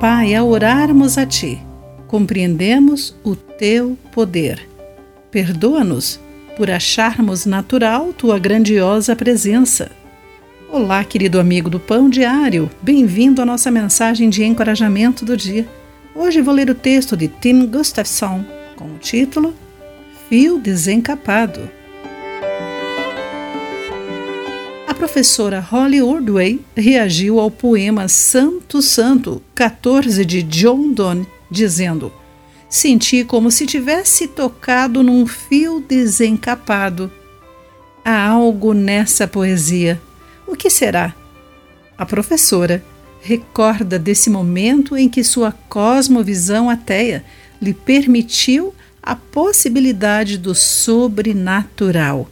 Pai, ao orarmos a Ti, compreendemos o Teu poder. Perdoa-nos por acharmos natural Tua grandiosa presença. Olá, querido amigo do Pão Diário, bem-vindo à nossa mensagem de encorajamento do dia. Hoje vou ler o texto de Tim Gustafson com o título Fio Desencapado. Professora Holly Ordway reagiu ao poema Santo Santo 14 de John Donne, dizendo: Senti como se tivesse tocado num fio desencapado. Há algo nessa poesia. O que será? A professora recorda desse momento em que sua cosmovisão ateia lhe permitiu a possibilidade do sobrenatural.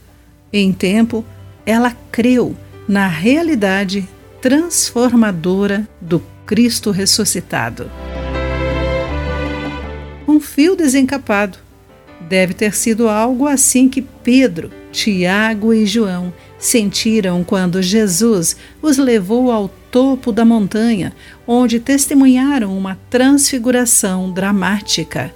Em tempo, ela creu na realidade transformadora do Cristo ressuscitado. Um fio desencapado deve ter sido algo assim que Pedro, Tiago e João sentiram quando Jesus os levou ao topo da montanha, onde testemunharam uma transfiguração dramática.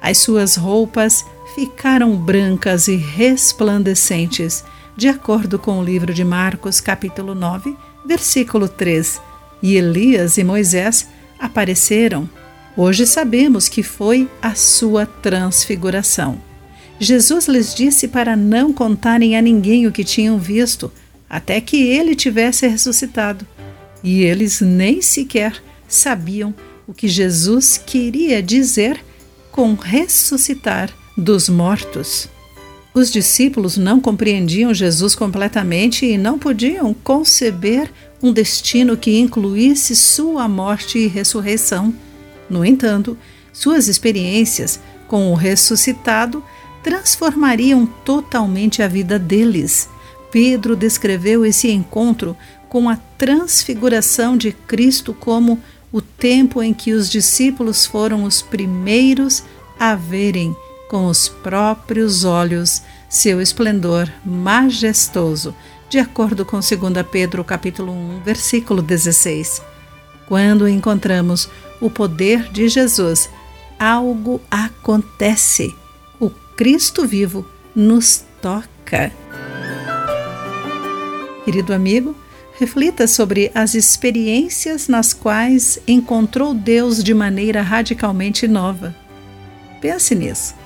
As suas roupas ficaram brancas e resplandecentes de acordo com o livro de Marcos, capítulo 9, versículo 3. E Elias e Moisés apareceram. Hoje sabemos que foi a sua transfiguração. Jesus lhes disse para não contarem a ninguém o que tinham visto, até que ele tivesse ressuscitado. E eles nem sequer sabiam o que Jesus queria dizer com ressuscitar dos mortos. Os discípulos não compreendiam Jesus completamente e não podiam conceber um destino que incluísse sua morte e ressurreição. No entanto, suas experiências com o ressuscitado transformariam totalmente a vida deles. Pedro descreveu esse encontro com a transfiguração de Cristo como o tempo em que os discípulos foram os primeiros a verem com os próprios olhos seu esplendor majestoso, de acordo com 2 Pedro capítulo 1, versículo 16. Quando encontramos o poder de Jesus, algo acontece. O Cristo vivo nos toca. Querido amigo, reflita sobre as experiências nas quais encontrou Deus de maneira radicalmente nova. Pense nisso.